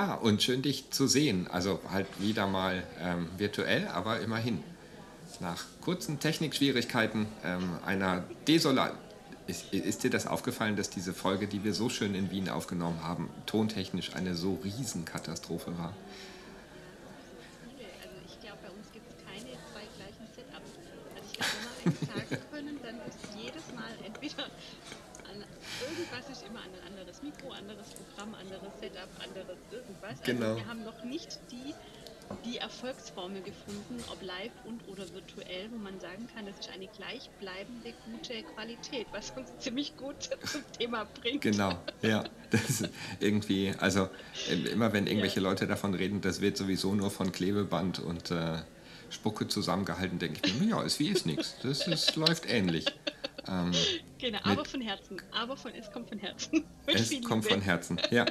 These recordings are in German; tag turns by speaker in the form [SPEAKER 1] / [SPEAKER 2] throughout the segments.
[SPEAKER 1] Ja, und schön dich zu sehen. Also halt wieder mal ähm, virtuell, aber immerhin. Nach kurzen Technikschwierigkeiten, ähm, einer Desolat. Ist, ist, dir das aufgefallen, dass diese Folge, die wir so schön in Wien aufgenommen haben, tontechnisch eine so Riesenkatastrophe war?
[SPEAKER 2] Also ich glaube, bei uns gibt es keine zwei gleichen Setups. Also ich glaube, wenn wir eins sagen können, dann ist jedes Mal entweder irgendwas ist immer ein anderes Mikro, anderes Programm, Setup, anderes irgendwas. Also
[SPEAKER 1] genau.
[SPEAKER 2] wir haben noch nicht die, die Erfolgsformel gefunden, ob live und oder virtuell, wo man sagen kann, das ist eine gleichbleibende gute Qualität, was uns ziemlich gut zum Thema bringt.
[SPEAKER 1] Genau, ja. Das ist irgendwie, also immer wenn irgendwelche ja. Leute davon reden, das wird sowieso nur von Klebeband und äh, Spucke zusammengehalten, denke ich mir, ja, ist wie ist nichts. Das ist, läuft ähnlich.
[SPEAKER 2] Ähm, genau, aber von Herzen. Aber von, es kommt von Herzen.
[SPEAKER 1] es kommt von Herzen, ja.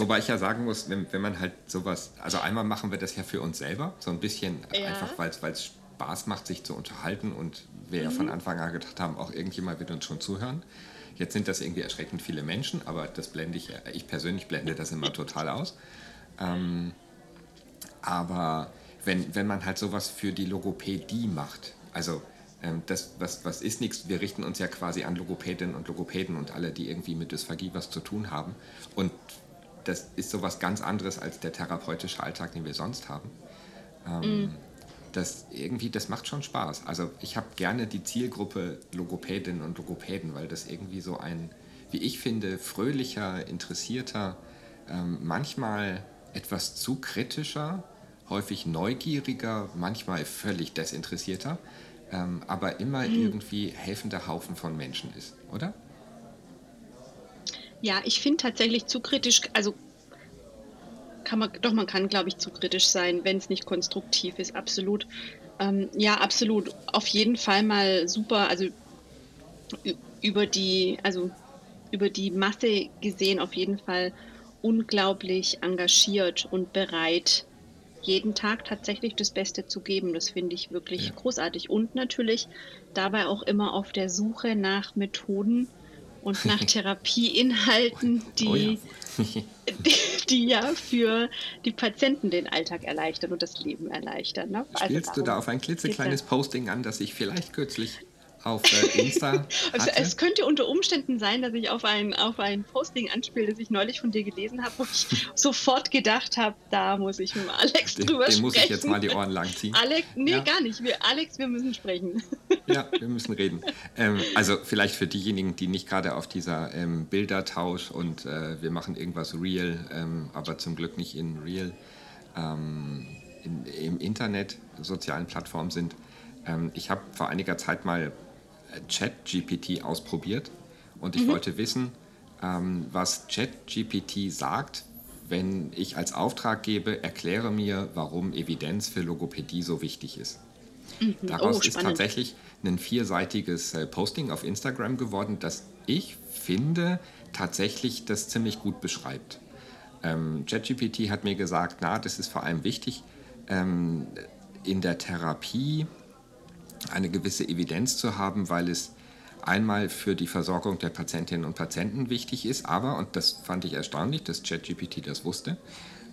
[SPEAKER 1] Wobei ich ja sagen muss, wenn, wenn man halt sowas, also einmal machen wir das ja für uns selber, so ein bisschen ja. einfach, weil es Spaß macht, sich zu unterhalten und wir mhm. ja von mhm. Anfang an gedacht haben, auch irgendjemand wird uns schon zuhören. Jetzt sind das irgendwie erschreckend viele Menschen, aber das blende ich, ich persönlich blende das immer total aus. Ähm, aber wenn, wenn man halt sowas für die Logopädie macht, also ähm, das, was, was ist nichts, wir richten uns ja quasi an Logopädinnen und Logopäden und alle, die irgendwie mit Dysphagie was zu tun haben. Und das ist sowas ganz anderes als der therapeutische Alltag, den wir sonst haben. Ähm, mm. Das irgendwie, das macht schon Spaß. Also ich habe gerne die Zielgruppe Logopädinnen und Logopäden, weil das irgendwie so ein, wie ich finde, fröhlicher, interessierter, ähm, manchmal etwas zu kritischer, häufig neugieriger, manchmal völlig desinteressierter ähm, aber immer mhm. irgendwie helfender Haufen von Menschen ist, oder?
[SPEAKER 2] Ja, ich finde tatsächlich zu kritisch, also kann man, doch man kann, glaube ich, zu kritisch sein, wenn es nicht konstruktiv ist, absolut. Ähm, ja, absolut. Auf jeden Fall mal super, also über die, also über die Masse gesehen auf jeden Fall unglaublich engagiert und bereit, jeden Tag tatsächlich das Beste zu geben. Das finde ich wirklich ja. großartig. Und natürlich dabei auch immer auf der Suche nach Methoden und nach Therapieinhalten, die, oh ja. die, die, ja für die Patienten den Alltag erleichtern und das Leben erleichtern. Ne?
[SPEAKER 1] Also Spielst du da auf ein klitzekleines Posting an, das ich vielleicht kürzlich auf äh, Insta
[SPEAKER 2] also es könnte unter Umständen sein, dass ich auf ein, auf ein Posting anspiele, das ich neulich von dir gelesen habe, wo ich sofort gedacht habe, da muss ich mit Alex
[SPEAKER 1] den,
[SPEAKER 2] drüber
[SPEAKER 1] den
[SPEAKER 2] sprechen.
[SPEAKER 1] muss ich jetzt mal die Ohren lang ziehen.
[SPEAKER 2] Alex, nee, ja. gar nicht. Wir, Alex, wir müssen sprechen.
[SPEAKER 1] Ja, wir müssen reden. Ähm, also vielleicht für diejenigen, die nicht gerade auf dieser ähm, Bildertausch und äh, wir machen irgendwas real, ähm, aber zum Glück nicht in real, ähm, in, im Internet, sozialen Plattformen sind. Ähm, ich habe vor einiger Zeit mal ChatGPT ausprobiert und ich mhm. wollte wissen, ähm, was ChatGPT sagt, wenn ich als Auftrag gebe, erkläre mir, warum Evidenz für Logopädie so wichtig ist. Mhm. Daraus oh, ist tatsächlich ein vierseitiges äh, Posting auf Instagram geworden, das ich finde tatsächlich das ziemlich gut beschreibt. Ähm, ChatGPT hat mir gesagt, na, das ist vor allem wichtig ähm, in der Therapie eine gewisse Evidenz zu haben, weil es einmal für die Versorgung der Patientinnen und Patienten wichtig ist, aber, und das fand ich erstaunlich, dass ChatGPT das wusste,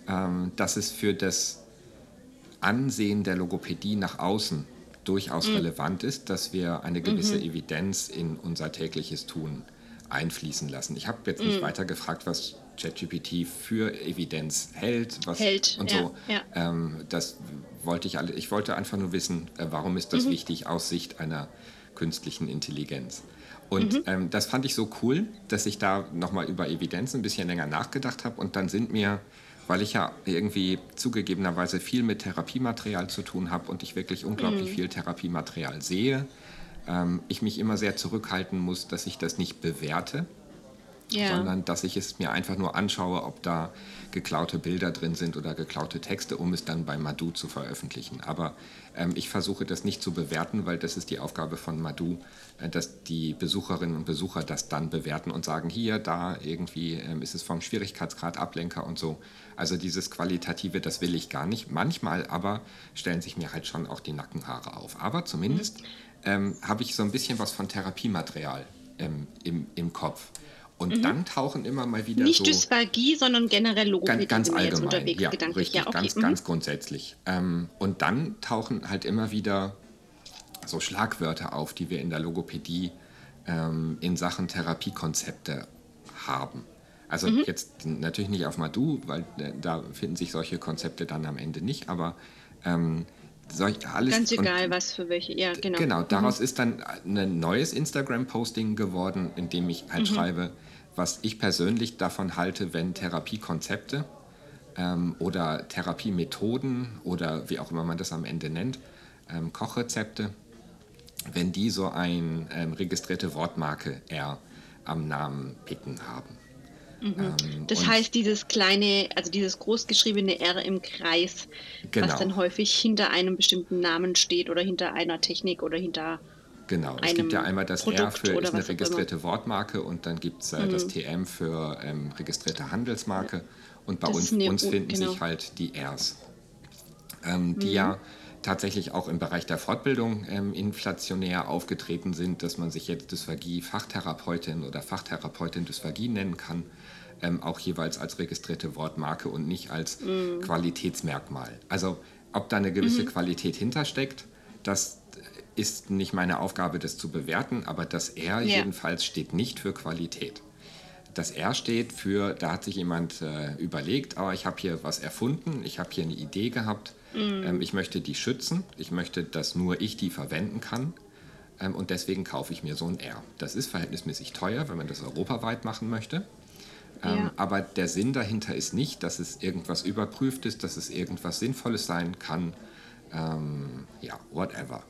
[SPEAKER 1] ähm, dass es für das Ansehen der Logopädie nach außen durchaus mhm. relevant ist, dass wir eine gewisse mhm. Evidenz in unser tägliches Tun einfließen lassen. Ich habe jetzt nicht mhm. weiter gefragt, was ChatGPT für Evidenz hält, was
[SPEAKER 2] hält,
[SPEAKER 1] und
[SPEAKER 2] ja,
[SPEAKER 1] so.
[SPEAKER 2] Ja.
[SPEAKER 1] Ähm, das wollte ich alle. Ich wollte einfach nur wissen, äh, warum ist das mhm. wichtig aus Sicht einer künstlichen Intelligenz. Und mhm. ähm, das fand ich so cool, dass ich da nochmal über Evidenz ein bisschen länger nachgedacht habe. Und dann sind mir, weil ich ja irgendwie zugegebenerweise viel mit Therapiematerial zu tun habe und ich wirklich unglaublich mhm. viel Therapiematerial sehe, ähm, ich mich immer sehr zurückhalten muss, dass ich das nicht bewerte, ja. sondern dass ich es mir einfach nur anschaue, ob da geklaute Bilder drin sind oder geklaute Texte, um es dann bei Madu zu veröffentlichen. Aber ähm, ich versuche das nicht zu bewerten, weil das ist die Aufgabe von Madu, äh, dass die Besucherinnen und Besucher das dann bewerten und sagen, hier, da irgendwie ähm, ist es vom Schwierigkeitsgrad Ablenker und so. Also dieses Qualitative, das will ich gar nicht. Manchmal aber stellen sich mir halt schon auch die Nackenhaare auf. Aber zumindest mhm. ähm, habe ich so ein bisschen was von Therapiematerial ähm, im, im Kopf. Und dann tauchen immer mal wieder
[SPEAKER 2] Nicht
[SPEAKER 1] so
[SPEAKER 2] Dysphagie, sondern generell Logopädie
[SPEAKER 1] ganz, ganz allgemein,
[SPEAKER 2] unterwegs,
[SPEAKER 1] ja,
[SPEAKER 2] gedanklich.
[SPEAKER 1] richtig,
[SPEAKER 2] ja, okay.
[SPEAKER 1] ganz,
[SPEAKER 2] mhm.
[SPEAKER 1] ganz grundsätzlich. Ähm, und dann tauchen halt immer wieder so Schlagwörter auf, die wir in der Logopädie ähm, in Sachen Therapiekonzepte haben. Also
[SPEAKER 2] Mhm.
[SPEAKER 1] jetzt natürlich nicht auf Madu, weil äh, da finden sich solche Konzepte dann am Ende nicht, aber ähm, solch, alles
[SPEAKER 2] Ganz
[SPEAKER 1] und-
[SPEAKER 2] egal, was für welche. Ja, genau.
[SPEAKER 1] Genau, daraus ist dann ein neues Instagram-Posting geworden, in dem ich
[SPEAKER 2] Mhm.
[SPEAKER 1] halt schreibe, was ich persönlich davon halte, wenn Therapiekonzepte ähm, oder Therapiemethoden oder wie auch immer man das am Ende nennt, ähm, Kochrezepte, wenn die so ein ähm, registrierte Wortmarke R am Namen picken haben. Ähm,
[SPEAKER 2] Das heißt, dieses kleine, also dieses großgeschriebene R im Kreis,
[SPEAKER 1] Genau.
[SPEAKER 2] was dann häufig hinter einem bestimmten Namen steht oder hinter einer Technik oder hinter.
[SPEAKER 1] Genau, es gibt ja einmal das R
[SPEAKER 2] Produkt
[SPEAKER 1] für
[SPEAKER 2] oder
[SPEAKER 1] ist eine.
[SPEAKER 2] Mhm.
[SPEAKER 1] registrierte Wortmarke und dann gibt es äh, das TM für ähm, registrierte Handelsmarke und bei
[SPEAKER 2] Das
[SPEAKER 1] uns, uns finden
[SPEAKER 2] genau.
[SPEAKER 1] sich halt die Rs, ähm, die
[SPEAKER 2] Mhm.
[SPEAKER 1] ja tatsächlich auch im Bereich der Fortbildung ähm, inflationär aufgetreten sind, dass man sich jetzt Dysphagie-Fachtherapeutin oder Fachtherapeutin Dysphagie nennen kann, ähm, auch jeweils als registrierte Wortmarke und nicht als
[SPEAKER 2] Mhm.
[SPEAKER 1] Qualitätsmerkmal. Also ob da eine gewisse Qualität hintersteckt, das ist nicht meine Aufgabe, das zu bewerten, aber das R
[SPEAKER 2] Ja.
[SPEAKER 1] jedenfalls steht nicht für Qualität. Das R steht für, da hat sich jemand äh, überlegt, aber ich habe hier was erfunden, ich habe hier eine Idee gehabt, ähm, ich möchte die schützen, ich möchte, dass nur ich die verwenden kann ähm, und deswegen kaufe ich mir so ein R. Das ist verhältnismäßig teuer, wenn man das europaweit machen möchte. Ähm,
[SPEAKER 2] Ja.
[SPEAKER 1] Aber der Sinn dahinter ist nicht, dass es irgendwas überprüft ist, dass es irgendwas Sinnvolles sein kann. Ähm, ja, whatever.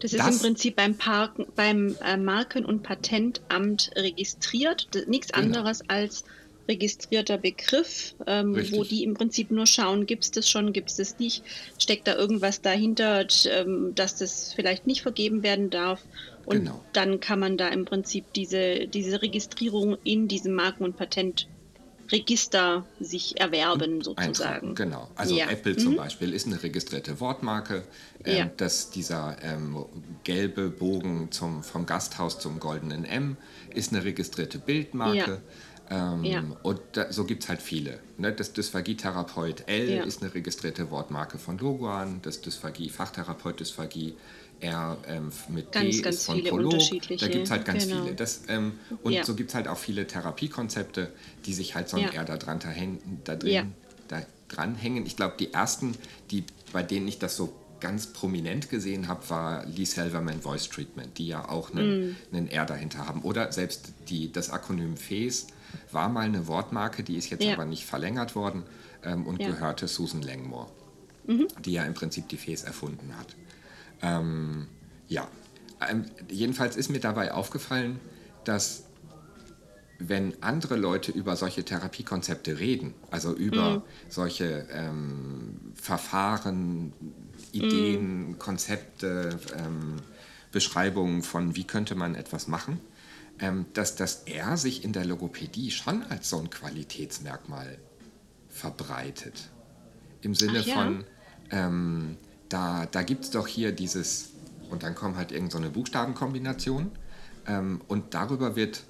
[SPEAKER 2] Das ist
[SPEAKER 1] Das-
[SPEAKER 2] im Prinzip beim, Parken, beim äh, Marken- und Patentamt registriert. Das, nichts
[SPEAKER 1] Genau.
[SPEAKER 2] anderes als registrierter Begriff, ähm, wo die im Prinzip nur schauen, gibt es das schon, gibt es das nicht, steckt da irgendwas dahinter, ähm, dass das vielleicht nicht vergeben werden darf. Und
[SPEAKER 1] Genau.
[SPEAKER 2] dann kann man da im Prinzip diese, diese Registrierung in diesem Marken- und Patentregister sich erwerben, sozusagen.
[SPEAKER 1] Eintragen, genau. Also
[SPEAKER 2] Ja.
[SPEAKER 1] Apple zum Beispiel ist eine registrierte Wortmarke. Ähm,
[SPEAKER 2] Ja.
[SPEAKER 1] dass dieser ähm, gelbe Bogen zum, vom Gasthaus zum goldenen M ist eine registrierte Bildmarke. Ähm,
[SPEAKER 2] Ja.
[SPEAKER 1] Und da, so gibt es halt viele. Ne? Das Dysphagietherapeut L
[SPEAKER 2] Ja.
[SPEAKER 1] ist eine registrierte Wortmarke von Loguan. Das Dysphagie-Fachtherapeut Dysphagie R ähm, mit
[SPEAKER 2] Ganz,
[SPEAKER 1] D
[SPEAKER 2] ganz
[SPEAKER 1] ist von
[SPEAKER 2] viele
[SPEAKER 1] Prolog. Da gibt es halt ganz
[SPEAKER 2] genau.
[SPEAKER 1] viele. Das, ähm, und
[SPEAKER 2] Ja.
[SPEAKER 1] so gibt es halt auch viele Therapiekonzepte, die sich halt so ein
[SPEAKER 2] Ja.
[SPEAKER 1] R da dran, hängen- da drin da dranhängen. Ich glaube, die ersten, die, bei denen ich das so ganz prominent gesehen habe, war Lee Selverman Voice Treatment, die ja auch einen,
[SPEAKER 2] Mm.
[SPEAKER 1] einen R dahinter haben. Oder selbst die, das Akronym FES war mal eine Wortmarke, die ist jetzt
[SPEAKER 2] Ja.
[SPEAKER 1] aber nicht verlängert worden ähm, und
[SPEAKER 2] Ja. Mhm.
[SPEAKER 1] gehörte Susan Langmore, die ja im Prinzip die FES erfunden hat. Ähm, ja, ähm, jedenfalls ist mir dabei aufgefallen, dass wenn andere Leute über solche Therapiekonzepte reden, also über solche ähm, Verfahren, Ideen, Konzepte, ähm, Beschreibungen von, wie könnte man etwas machen, ähm, dass das R sich in der Logopädie schon als so ein Qualitätsmerkmal verbreitet. Im Sinne
[SPEAKER 2] ja.
[SPEAKER 1] von, ähm, da, da gibt es doch hier dieses, und dann kommt halt irgendeine so eine Buchstabenkombination, ähm, und darüber wird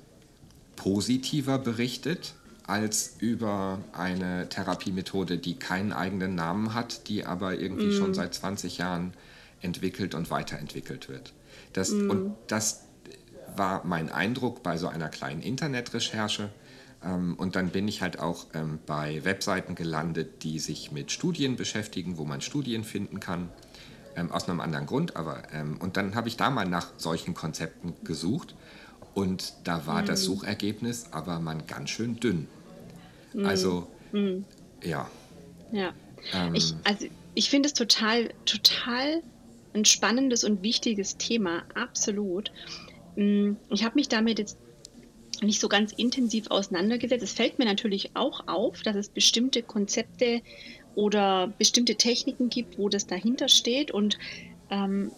[SPEAKER 1] positiver berichtet als über eine Therapiemethode, die keinen eigenen Namen hat, die aber irgendwie schon seit 20 Jahren entwickelt und weiterentwickelt wird. Das, Und das war mein Eindruck bei so einer kleinen Internetrecherche. Ähm, und dann bin ich halt auch ähm, bei Webseiten gelandet, die sich mit Studien beschäftigen, wo man Studien finden kann. Ähm, aus einem anderen Grund, aber ähm, und dann habe ich da mal nach solchen Konzepten gesucht und da war das Suchergebnis aber man ganz schön dünn. Also ja,
[SPEAKER 2] Ja.
[SPEAKER 1] Ähm.
[SPEAKER 2] ich also ich finde es total, total ein spannendes und wichtiges Thema, absolut. Mm, Ich habe mich damit jetzt nicht so ganz intensiv auseinandergesetzt. Es fällt mir natürlich auch auf, dass es bestimmte Konzepte oder bestimmte Techniken gibt, wo das dahinter steht. Und ähm,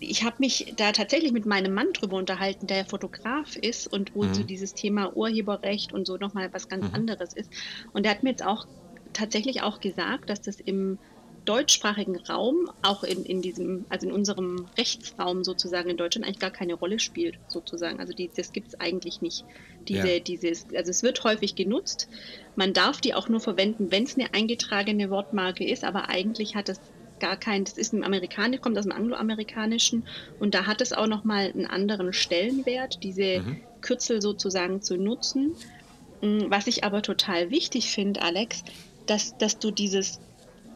[SPEAKER 2] ich habe mich da tatsächlich mit meinem Mann drüber unterhalten, der ja Fotograf ist und wo so dieses Thema Urheberrecht und so nochmal was ganz anderes ist. Und er hat mir jetzt auch tatsächlich auch gesagt, dass das im deutschsprachigen Raum, auch in, in diesem, also in unserem Rechtsraum sozusagen in Deutschland eigentlich gar keine Rolle spielt, sozusagen. Also die, das gibt es eigentlich nicht. Diese, ja. dieses, also es wird häufig genutzt. Man darf die auch nur verwenden, wenn es eine eingetragene Wortmarke ist, aber eigentlich hat es gar kein, das ist im Amerikanischen, kommt aus dem Angloamerikanischen und da hat es auch nochmal einen anderen Stellenwert, diese mhm. Kürzel sozusagen zu nutzen. Mm, was ich aber total wichtig finde, Alex, dass, dass du dieses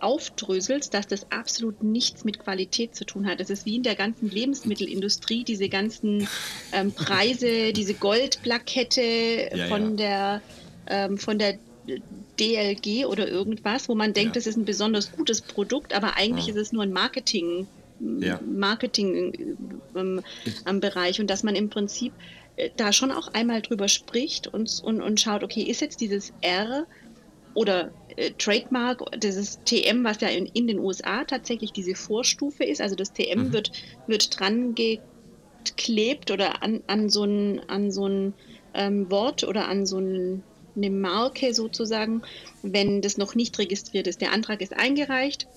[SPEAKER 2] aufdröselst, dass das absolut nichts mit Qualität zu tun hat. Das ist wie in der ganzen Lebensmittelindustrie, diese ganzen ähm, Preise, diese Goldplakette ja, von, ja. Der, ähm, von der DLG oder irgendwas, wo man denkt, ja. das ist ein besonders gutes Produkt, aber eigentlich ist es nur ein Marketing, Marketing ähm, am Bereich und dass man im Prinzip äh, da schon auch einmal drüber spricht und, und, und schaut, okay, ist jetzt dieses R oder äh, Trademark, dieses TM, was ja in, in, den USA tatsächlich diese Vorstufe ist, also das TM mhm. wird, wird dran geklebt oder an, an so ein, an so ein ähm, Wort oder an so ein, eine Marke sozusagen, wenn das noch nicht registriert ist. Der Antrag ist eingereicht.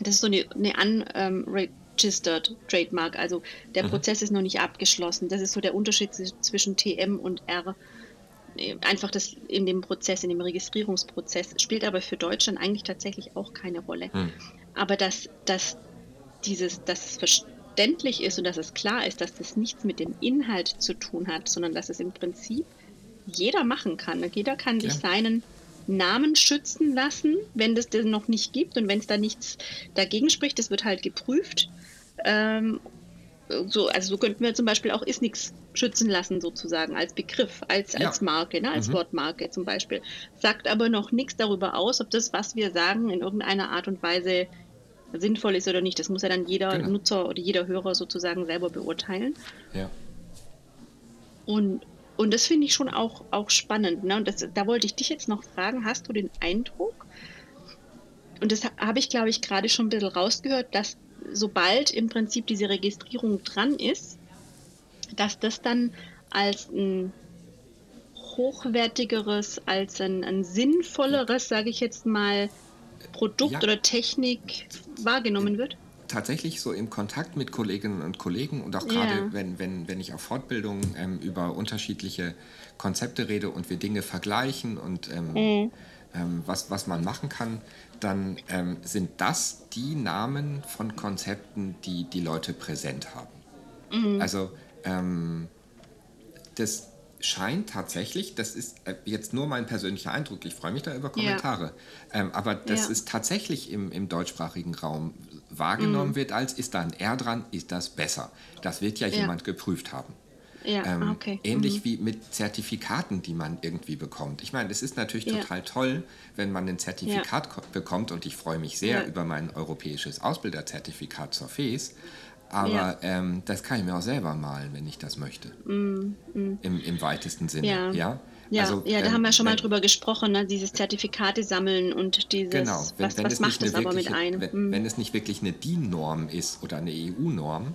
[SPEAKER 2] Das ist so eine, eine unregistered Trademark, also der mhm. Prozess ist noch nicht abgeschlossen. Das ist so der Unterschied zwischen TM und R einfach das in dem Prozess, in dem Registrierungsprozess, spielt aber für Deutschland eigentlich tatsächlich auch keine Rolle. Hm. Aber dass, dass dieses, dass es verständlich ist und dass es klar ist, dass das nichts mit dem Inhalt zu tun hat, sondern dass es im Prinzip jeder machen kann. Jeder kann sich ja. seinen Namen schützen lassen, wenn das denn noch nicht gibt und wenn es da nichts dagegen spricht, das wird halt geprüft. Ähm, so, also so könnten wir zum Beispiel auch ist nichts schützen lassen, sozusagen, als Begriff, als, ja. als Marke, ne, als mhm. Wortmarke zum Beispiel. Sagt aber noch nichts darüber aus, ob das, was wir sagen, in irgendeiner Art und Weise sinnvoll ist oder nicht. Das muss ja dann jeder genau. Nutzer oder jeder Hörer sozusagen selber beurteilen. Ja. Und, und das finde ich schon auch, auch spannend. Ne? Und das, da wollte ich dich jetzt noch fragen, hast du den Eindruck, und das habe ich, glaube ich, gerade schon ein bisschen rausgehört, dass sobald im Prinzip diese Registrierung dran ist, dass das dann als ein hochwertigeres, als ein, ein sinnvolleres, sage ich jetzt mal, Produkt ja. oder Technik wahrgenommen wird?
[SPEAKER 1] Tatsächlich so im Kontakt mit Kolleginnen und Kollegen und auch gerade ja. wenn, wenn, wenn ich auf Fortbildungen ähm, über unterschiedliche Konzepte rede und wir Dinge vergleichen und ähm, mhm. ähm, was, was man machen kann, dann ähm, sind das die Namen von Konzepten, die die Leute präsent haben. Mhm. Also ähm, das scheint tatsächlich, das ist äh, jetzt nur mein persönlicher Eindruck, ich freue mich da über Kommentare, ja. ähm, aber das ja. ist tatsächlich im, im deutschsprachigen Raum wahrgenommen mhm. wird als, ist da ein R dran, ist das besser. Das wird ja, ja. jemand geprüft haben. Ja, ähm, okay. Ähnlich mhm. wie mit Zertifikaten, die man irgendwie bekommt. Ich meine, es ist natürlich ja. total toll, wenn man ein Zertifikat ja. bekommt und ich freue mich sehr über mein europäisches Ausbilderzertifikat zur FES. Aber ähm, das kann ich mir auch selber malen, wenn ich das möchte. Mm, mm. Im, Im weitesten Sinne. Ja.
[SPEAKER 2] ja? Ja, also, ja, da ähm, haben wir schon mal drüber gesprochen, ne? dieses Zertifikate sammeln und dieses,
[SPEAKER 1] genau, wenn, was, wenn was macht das aber mit ein? Wenn, mm. wenn es nicht wirklich eine DIN-Norm ist oder eine EU-Norm,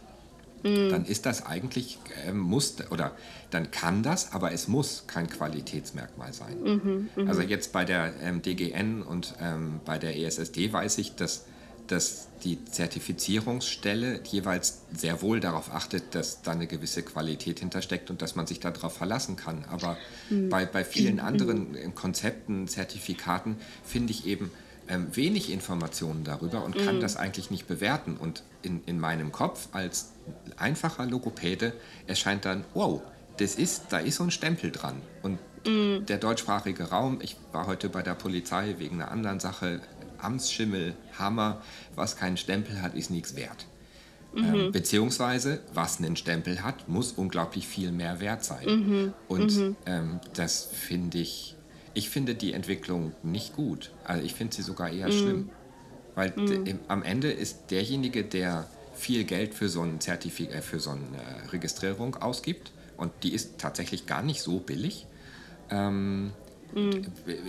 [SPEAKER 1] Mhm. dann ist das eigentlich, äh, muss, oder dann kann das, aber es muss kein Qualitätsmerkmal sein. Mh. Also jetzt bei der ähm, DGN und ähm, bei der ESSD weiß ich, dass, dass die Zertifizierungsstelle jeweils sehr wohl darauf achtet, dass da eine gewisse Qualität hintersteckt und dass man sich darauf verlassen kann. Aber mhm. bei, bei vielen mhm. anderen äh, Konzepten, Zertifikaten finde ich eben, ähm, wenig Informationen darüber und kann mm. das eigentlich nicht bewerten. Und in, in meinem Kopf als einfacher Logopäde erscheint dann, wow, das ist, da ist so ein Stempel dran. Und mm. der deutschsprachige Raum, ich war heute bei der Polizei wegen einer anderen Sache, Amtsschimmel, Hammer, was keinen Stempel hat, ist nichts wert. Mhm. Ähm, beziehungsweise, was einen Stempel hat, muss unglaublich viel mehr wert sein. Mhm. Und mhm. Ähm, das finde ich ich finde die Entwicklung nicht gut. Also ich finde sie sogar eher mm. schlimm. Weil mm. am Ende ist derjenige, der viel Geld für so, ein Zertifik äh, für so eine Registrierung ausgibt, und die ist tatsächlich gar nicht so billig, ähm, mm.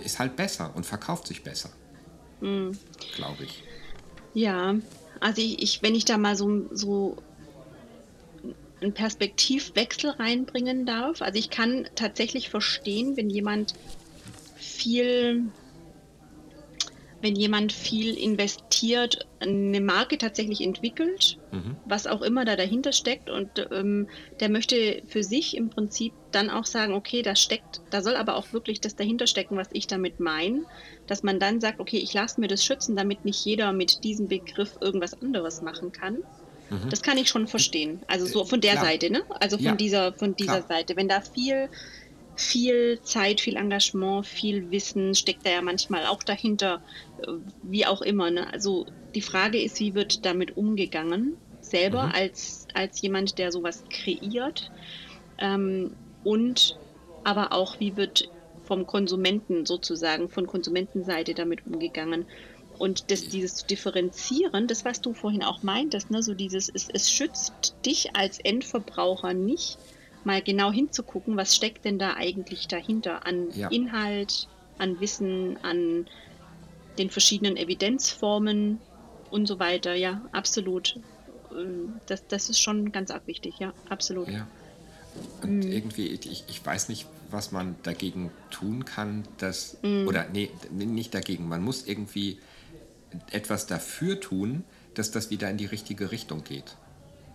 [SPEAKER 1] ist halt besser und verkauft sich besser. Mm. Glaube ich.
[SPEAKER 2] Ja, also ich, ich, wenn ich da mal so, so einen Perspektivwechsel reinbringen darf. Also ich kann tatsächlich verstehen, wenn jemand viel wenn jemand viel investiert, eine Marke tatsächlich entwickelt,
[SPEAKER 1] Mhm.
[SPEAKER 2] was auch immer da dahinter steckt und ähm, der möchte für sich im Prinzip dann auch sagen, okay, da steckt, da soll aber auch wirklich das dahinter stecken, was ich damit meine, dass man dann sagt, okay, ich lasse mir das schützen, damit nicht jeder mit diesem Begriff irgendwas anderes machen kann. Das kann ich schon verstehen. Also so von der
[SPEAKER 1] Klar.
[SPEAKER 2] Seite, ne? Also von
[SPEAKER 1] Ja,
[SPEAKER 2] dieser, von dieser
[SPEAKER 1] klar.
[SPEAKER 2] Seite. Wenn da viel, viel Zeit, viel Engagement, viel Wissen steckt da ja manchmal auch dahinter, äh, wie auch immer. Ne? Also die Frage ist, wie wird damit umgegangen, selber
[SPEAKER 1] Mhm.
[SPEAKER 2] als, als jemand, der sowas kreiert. Ähm, und aber auch, wie wird vom Konsumenten sozusagen, von Konsumentenseite damit umgegangen. Und das, dieses zu differenzieren, das, was du vorhin auch meintest, ne, so dieses, es, es schützt dich als Endverbraucher nicht, mal genau hinzugucken, was steckt denn da eigentlich dahinter an
[SPEAKER 1] Ja.
[SPEAKER 2] Inhalt, an Wissen, an den verschiedenen Evidenzformen und so weiter. Ja, absolut. Ähm, Das, das ist schon ganz arg wichtig, ja, absolut.
[SPEAKER 1] Ja. Und irgendwie, ich, ich weiß nicht, was man dagegen tun kann, dass, oder nee, nicht dagegen, man muss irgendwie etwas dafür tun, dass das wieder in die richtige Richtung geht.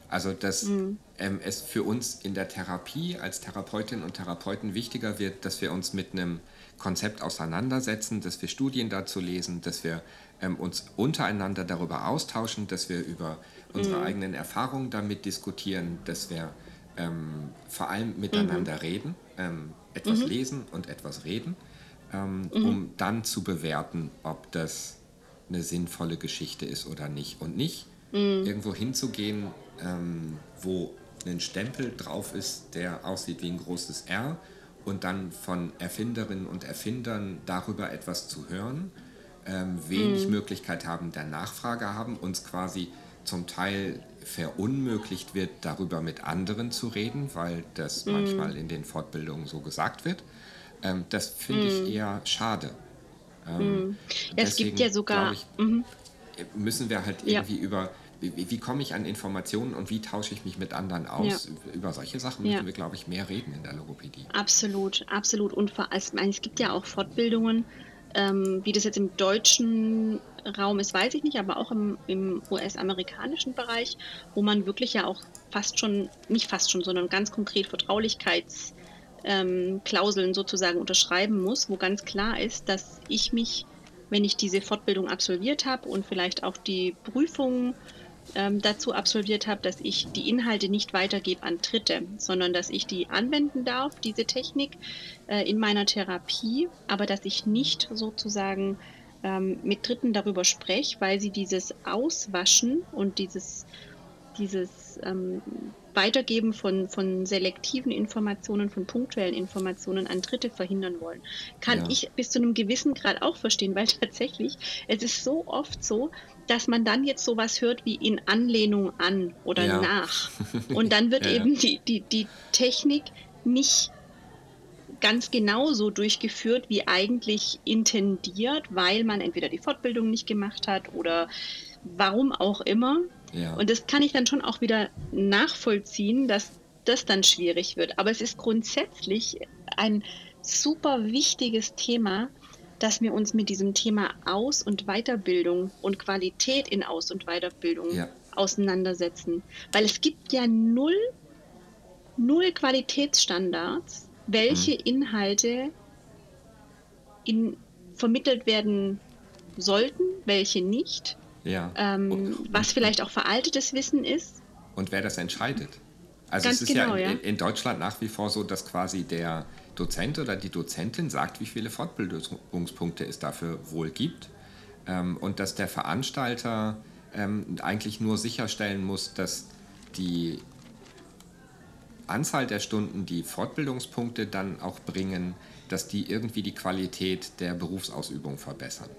[SPEAKER 1] Also, dass ähm, es für uns in der Therapie als Therapeutinnen und Therapeuten wichtiger wird, dass wir uns mit einem Konzept auseinandersetzen, dass wir Studien dazu lesen, dass wir ähm, uns untereinander darüber austauschen, dass wir über unsere eigenen Erfahrungen damit diskutieren, dass wir ähm, vor allem miteinander reden, ähm, etwas lesen und etwas reden, ähm, um dann zu bewerten, ob das eine sinnvolle Geschichte ist oder nicht. Und nicht irgendwo hinzugehen, ähm, wo ein Stempel drauf ist, der aussieht wie ein großes R und dann von Erfinderinnen und Erfindern darüber etwas zu hören, ähm, wenig Möglichkeit haben der Nachfrage haben, uns quasi zum Teil verunmöglicht wird, darüber mit anderen zu reden, weil das manchmal in den Fortbildungen so gesagt wird. Ähm, das finde ich eher schade. Ähm,
[SPEAKER 2] Ja, es gibt ja sogar-
[SPEAKER 1] Ich, müssen wir halt
[SPEAKER 2] Ja.
[SPEAKER 1] irgendwie über, wie, wie komme ich an Informationen und wie tausche ich mich mit anderen aus? Über solche Sachen
[SPEAKER 2] Ja.
[SPEAKER 1] müssen wir, glaube ich, mehr reden in der Logopädie.
[SPEAKER 2] Absolut, absolut. Und vor allem, es gibt ja auch Fortbildungen, ähm, wie das jetzt im deutschen Raum ist, weiß ich nicht, aber auch im, im US-amerikanischen Bereich, wo man wirklich ja auch fast schon, nicht fast schon, sondern ganz konkret Vertraulichkeitsklauseln ähm, sozusagen unterschreiben muss, wo ganz klar ist, dass ich mich, wenn ich diese Fortbildung absolviert habe und vielleicht auch die Prüfung ähm, dazu absolviert habe, dass ich die Inhalte nicht weitergebe an Dritte, sondern dass ich die anwenden darf, diese Technik, äh, in meiner Therapie, aber dass ich nicht sozusagen ähm, mit Dritten darüber spreche, weil sie dieses Auswaschen und dieses, dieses ähm, Weitergeben von, von selektiven Informationen, von punktuellen Informationen an Dritte verhindern wollen. Kann
[SPEAKER 1] Ja.
[SPEAKER 2] ich bis zu einem gewissen Grad auch verstehen, weil tatsächlich, es ist so oft so, dass man dann jetzt sowas hört wie in Anlehnung an oder
[SPEAKER 1] Ja.
[SPEAKER 2] nach. Und dann wird
[SPEAKER 1] Ja,
[SPEAKER 2] eben die, die, die Technik nicht ganz genauso durchgeführt wie eigentlich intendiert, weil man entweder die Fortbildung nicht gemacht hat oder warum auch immer.
[SPEAKER 1] Ja.
[SPEAKER 2] Und das kann ich dann schon auch wieder nachvollziehen, dass das dann schwierig wird. Aber es ist grundsätzlich ein super wichtiges Thema, dass wir uns mit diesem Thema Aus- und Weiterbildung und Qualität in Aus- und Weiterbildung
[SPEAKER 1] Ja.
[SPEAKER 2] auseinandersetzen. Weil es gibt ja null, null Qualitätsstandards, welche Inhalte in, vermittelt werden sollten, welche nicht,
[SPEAKER 1] ja.
[SPEAKER 2] ähm,
[SPEAKER 1] Und-
[SPEAKER 2] was vielleicht auch veraltetes Wissen ist.
[SPEAKER 1] Und wer das entscheidet. Also
[SPEAKER 2] Ganz
[SPEAKER 1] es ist
[SPEAKER 2] genau,
[SPEAKER 1] ja,
[SPEAKER 2] ja.
[SPEAKER 1] in, in Deutschland nach wie vor so, dass quasi der Dozent oder die Dozentin sagt, wie viele Fortbildungspunkte es dafür wohl gibt. Ähm, und dass der Veranstalter ähm, eigentlich nur sicherstellen muss, dass die Anzahl der Stunden, die Fortbildungspunkte dann auch bringen, dass die irgendwie die Qualität der Berufsausübung verbessern.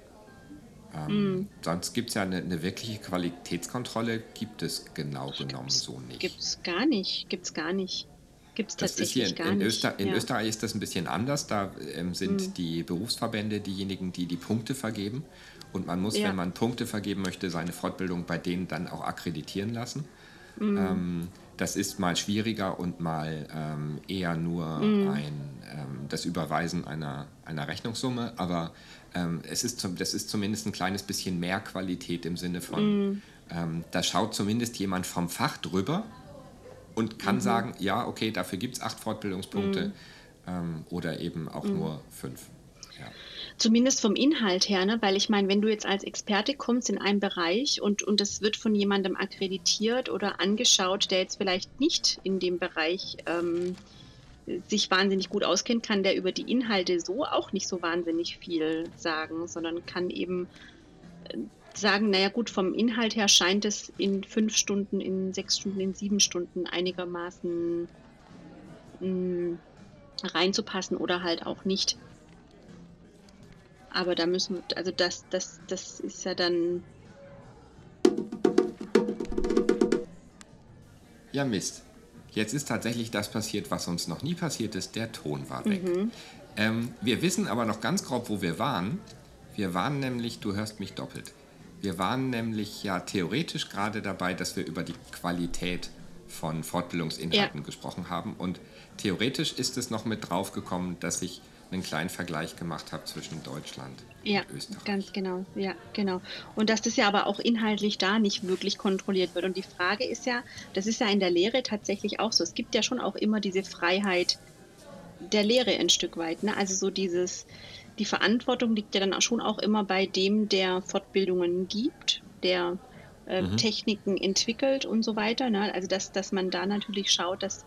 [SPEAKER 1] Ähm, Sonst gibt es ja eine, eine wirkliche Qualitätskontrolle, gibt es genau genommen so nicht.
[SPEAKER 2] Gibt's gar nicht, gibt's gar nicht.
[SPEAKER 1] Ist hier
[SPEAKER 2] tatsächlich
[SPEAKER 1] in,
[SPEAKER 2] gar
[SPEAKER 1] in,
[SPEAKER 2] nicht.
[SPEAKER 1] Öster, in
[SPEAKER 2] ja.
[SPEAKER 1] Österreich ist das ein bisschen anders. Da ähm, sind
[SPEAKER 2] Mhm.
[SPEAKER 1] die Berufsverbände diejenigen, die die Punkte vergeben. Und man muss,
[SPEAKER 2] Ja.
[SPEAKER 1] wenn man Punkte vergeben möchte, seine Fortbildung bei denen dann auch akkreditieren lassen.
[SPEAKER 2] Mhm.
[SPEAKER 1] Ähm, das ist mal schwieriger und mal ähm, eher nur
[SPEAKER 2] Mhm.
[SPEAKER 1] ein ähm, das Überweisen einer, einer Rechnungssumme, aber ähm, es ist zum, das ist zumindest ein kleines bisschen mehr Qualität im Sinne von, mm. da schaut zumindest jemand vom Fach drüber und kann mhm. sagen, ja, okay, dafür gibt es acht Fortbildungspunkte mm. ähm, oder eben auch mm. nur fünf. Ja.
[SPEAKER 2] Zumindest vom Inhalt her, ne? weil ich meine, wenn du jetzt als Experte kommst in einen Bereich und, und das wird von jemandem akkreditiert oder angeschaut, der jetzt vielleicht nicht in dem Bereich ähm, sich wahnsinnig gut auskennt, kann der über die Inhalte so auch nicht so wahnsinnig viel sagen, sondern kann eben äh, sagen, naja gut, vom Inhalt her scheint es in fünf Stunden, in sechs Stunden, in sieben Stunden einigermaßen mh, mm, reinzupassen oder halt auch nicht. Aber da müssen, also das, das, das ist ja dann.
[SPEAKER 1] Ja, Mist. Jetzt ist tatsächlich das passiert, was uns noch nie passiert ist. Der Ton war weg. Mhm. Ähm, wir wissen aber noch ganz grob, wo wir waren. Wir waren nämlich, du hörst mich doppelt. Wir waren nämlich ja theoretisch gerade dabei, dass wir über die Qualität von Fortbildungsinhalten ja. gesprochen haben. Und theoretisch ist es noch mit draufgekommen, dass ich einen kleinen Vergleich gemacht habe zwischen Deutschland
[SPEAKER 2] ja, und Österreich. Ganz genau. Ja, genau. Und dass das ja aber auch inhaltlich da nicht wirklich kontrolliert wird. Und die Frage ist ja, das ist ja in der Lehre tatsächlich auch so. Es gibt ja schon auch immer diese Freiheit der Lehre ein Stück weit. Ne? Also so dieses, die Verantwortung liegt ja dann auch schon auch immer bei dem, der Fortbildungen gibt, der äh, mhm. Techniken entwickelt und so weiter. Ne? Also dass, dass man da natürlich schaut, dass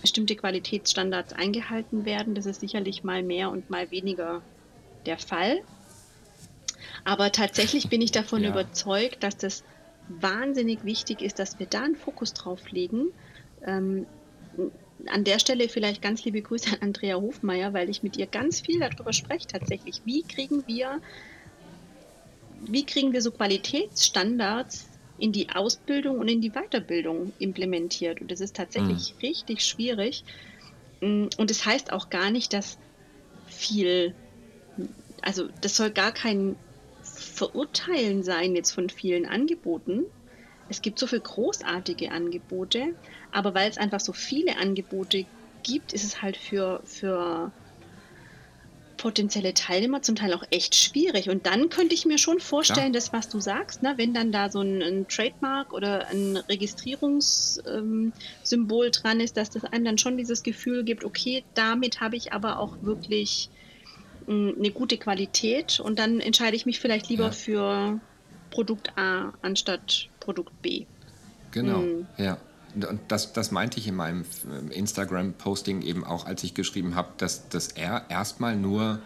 [SPEAKER 2] bestimmte Qualitätsstandards eingehalten werden. Das ist sicherlich mal mehr und mal weniger der Fall. Aber tatsächlich bin ich davon ja. überzeugt, dass das wahnsinnig wichtig ist, dass wir da einen Fokus drauf legen. Ähm, an der Stelle vielleicht ganz liebe Grüße an Andrea Hofmeier, weil ich mit ihr ganz viel darüber spreche tatsächlich. Wie kriegen wir, wie kriegen wir so Qualitätsstandards in die Ausbildung und in die Weiterbildung implementiert. Und das ist tatsächlich mhm. richtig schwierig. Mm, und das heißt auch gar nicht, dass viel, also das soll gar kein Verurteilen sein jetzt von vielen Angeboten. Es gibt so viele großartige Angebote, aber weil es einfach so viele Angebote gibt, ist es halt für, für potenzielle Teilnehmer zum Teil auch echt schwierig. Und dann könnte ich mir schon vorstellen, ja. das, was du sagst, ne, wenn dann da so ein, ein Trademark oder ein Registrierungssymbol ähm, dran ist, dass das einem dann schon dieses Gefühl gibt, okay, damit habe ich aber auch wirklich mh, hm, eine gute Qualität und dann entscheide ich mich vielleicht lieber ja. für Produkt A anstatt Produkt B.
[SPEAKER 1] Genau, mhm. ja und das, das meinte ich in meinem ähm, Instagram-Posting eben auch, als ich geschrieben habe, dass, dass er erstmal nur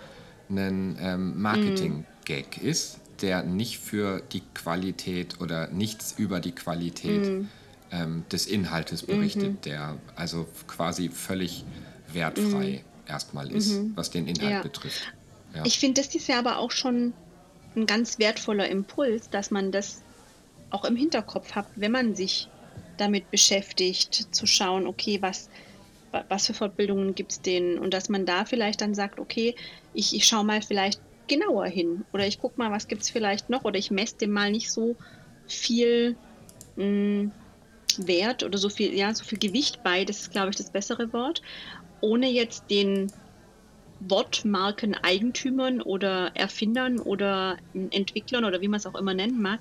[SPEAKER 1] ein ähm, Marketing-Gag mm. ist, der nicht für die Qualität oder nichts über die Qualität mm. ähm, des Inhaltes berichtet, mm der also quasi völlig wertfrei mm. erstmal ist, -hmm. was den Inhalt ja. betrifft.
[SPEAKER 2] Ja. Ich finde, das ist ja aber auch schon ein ganz wertvoller Impuls, dass man das auch im Hinterkopf hat, wenn man sich damit beschäftigt, zu schauen, okay, was, was für Fortbildungen gibt es denn? Und dass man da vielleicht dann sagt, okay, ich, ich schaue mal vielleicht genauer hin. Oder ich gucke mal, was gibt es vielleicht noch? Oder ich messe dem mal nicht so viel mh, hm, Wert oder so viel, ja, so viel Gewicht bei, das ist, glaube ich, das bessere Wort, ohne jetzt den Wortmarken-Eigentümern oder Erfindern oder Entwicklern oder wie man es auch immer nennen mag,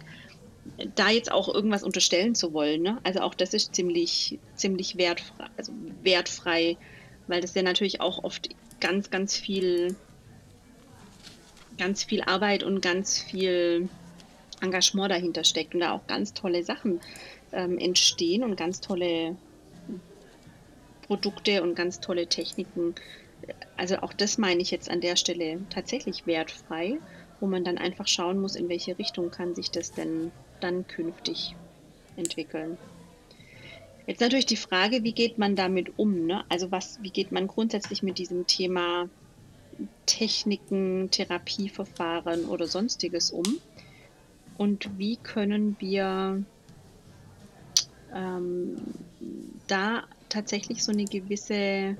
[SPEAKER 2] da jetzt auch irgendwas unterstellen zu wollen. Ne? Also auch das ist ziemlich, ziemlich wertfrei, also wertfrei, weil das ja natürlich auch oft ganz, ganz viel, ganz viel Arbeit und ganz viel Engagement dahinter steckt und da auch ganz tolle Sachen ähm, entstehen und ganz tolle Produkte und ganz tolle Techniken. Also auch das meine ich jetzt an der Stelle tatsächlich wertfrei, wo man dann einfach schauen muss, in welche Richtung kann sich das denn dann künftig entwickeln. Jetzt natürlich die Frage, wie geht man damit um? Ne? Also was, wie geht man grundsätzlich mit diesem Thema Techniken, Therapieverfahren oder sonstiges um? Und wie können wir ähm, da tatsächlich so eine gewisse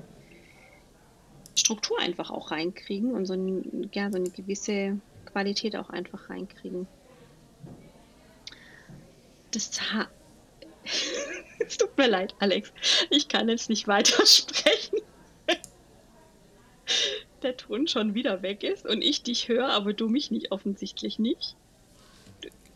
[SPEAKER 2] Struktur einfach auch reinkriegen und so, ein, ja, so eine gewisse Qualität auch einfach reinkriegen? Das es tut mir leid, Alex. Ich kann jetzt nicht weitersprechen. der Ton schon wieder weg ist und ich dich höre, aber du mich nicht offensichtlich nicht.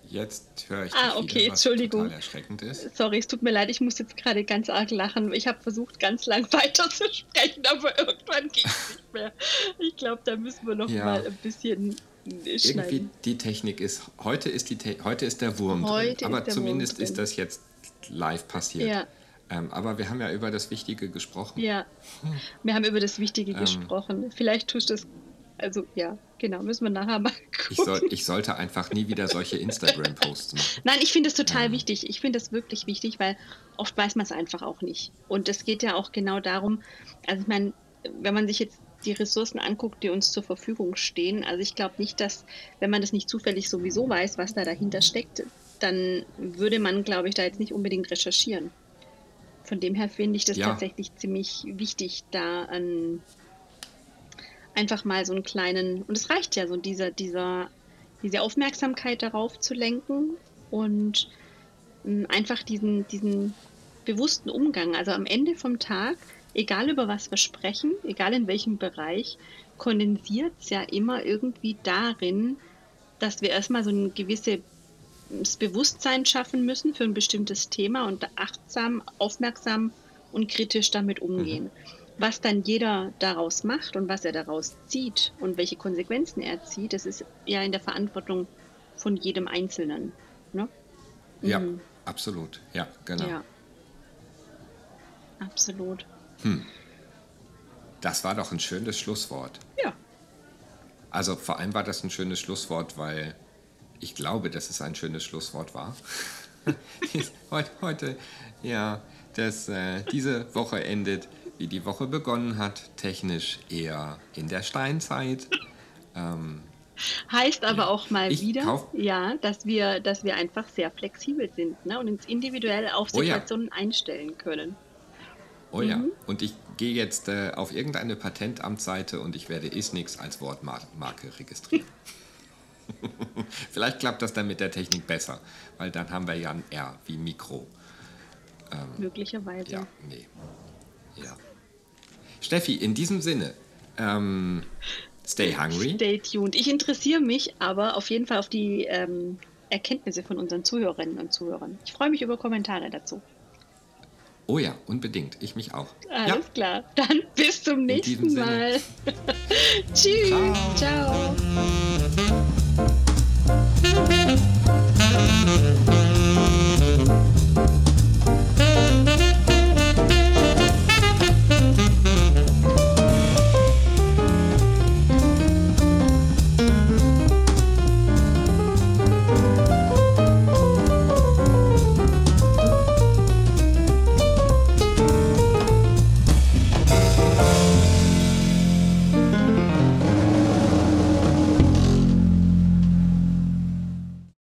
[SPEAKER 1] Jetzt höre ich
[SPEAKER 2] ah, okay, wieder, Entschuldigung.
[SPEAKER 1] total erschreckend ist.
[SPEAKER 2] Sorry, es tut mir leid, ich muss jetzt gerade ganz arg lachen. Ich habe versucht, ganz lang weiter zu sprechen, aber irgendwann ging es nicht mehr. Ich glaube, da müssen wir noch ja. mal ein bisschen schneiden. Irgendwie
[SPEAKER 1] die Technik ist, heute ist, die heute ist der Wurm heute drin, aber zumindest drin. ist das jetzt live passiert. Ja. Ähm, aber wir haben ja über das Wichtige gesprochen.
[SPEAKER 2] Ja, wir haben über das Wichtige ähm, gesprochen. Vielleicht tust du es, also ja, genau, müssen wir nachher mal gucken.
[SPEAKER 1] Ich, soll, ich sollte einfach nie wieder solche Instagram-Posts machen.
[SPEAKER 2] Nein, ich finde es total ähm. wichtig. Ich finde es wirklich wichtig, weil oft weiß man es einfach auch nicht. Und es geht ja auch genau darum, also ich meine, wenn man sich jetzt die Ressourcen anguckt, die uns zur Verfügung stehen, also ich glaube nicht, dass, wenn man das nicht zufällig sowieso weiß, was da dahinter steckt, dann würde man, glaube ich, da jetzt nicht unbedingt recherchieren. Von dem her finde ich das ja. tatsächlich ziemlich wichtig, da an einfach mal so einen kleinen, und es reicht ja so, dieser, dieser, diese Aufmerksamkeit darauf zu lenken und ähm, einfach diesen, diesen bewussten Umgang. Also am Ende vom Tag, egal über was wir sprechen, egal in welchem Bereich, kondensiert es ja immer irgendwie darin, dass wir erstmal so eine gewisse das Bewusstsein schaffen müssen für ein bestimmtes Thema und achtsam, aufmerksam und kritisch damit umgehen. Mhm. Was dann jeder daraus macht und was er daraus zieht und welche Konsequenzen er zieht, das ist ja in der Verantwortung von jedem Einzelnen. Ne?
[SPEAKER 1] Ja, mhm. absolut. Ja, genau. Ja.
[SPEAKER 2] Absolut.
[SPEAKER 1] Hm. Das war doch ein schönes Schlusswort.
[SPEAKER 2] Ja.
[SPEAKER 1] Also vor allem war das ein schönes Schlusswort, weil ich glaube, dass es ein schönes Schlusswort war. heute, heute, ja, dass äh, diese Woche endet, wie die Woche begonnen hat, technisch eher in der Steinzeit. Ähm,
[SPEAKER 2] heißt aber auch mal wieder, ja, dass wir, dass wir einfach sehr flexibel sind ne, und uns individuell auf Situationen oh ja. einstellen können.
[SPEAKER 1] Oh mhm. ja, und ich gehe jetzt äh, auf irgendeine Patentamtsseite und ich werde Isnix als Wortmarke registrieren. Vielleicht klappt das dann mit der Technik besser, weil dann haben wir ja ein R wie Mikro.
[SPEAKER 2] Ähm, Möglicherweise.
[SPEAKER 1] Ja, nee. Ja. Steffi, in diesem Sinne, ähm, stay hungry.
[SPEAKER 2] Stay tuned. Ich interessiere mich aber auf jeden Fall auf die ähm, Erkenntnisse von unseren Zuhörerinnen und Zuhörern. Ich freue mich über Kommentare dazu.
[SPEAKER 1] Oh ja, unbedingt. Ich mich auch.
[SPEAKER 2] Alles ja. klar. Dann bis zum nächsten Mal. Tschüss. Ciao. Ciao.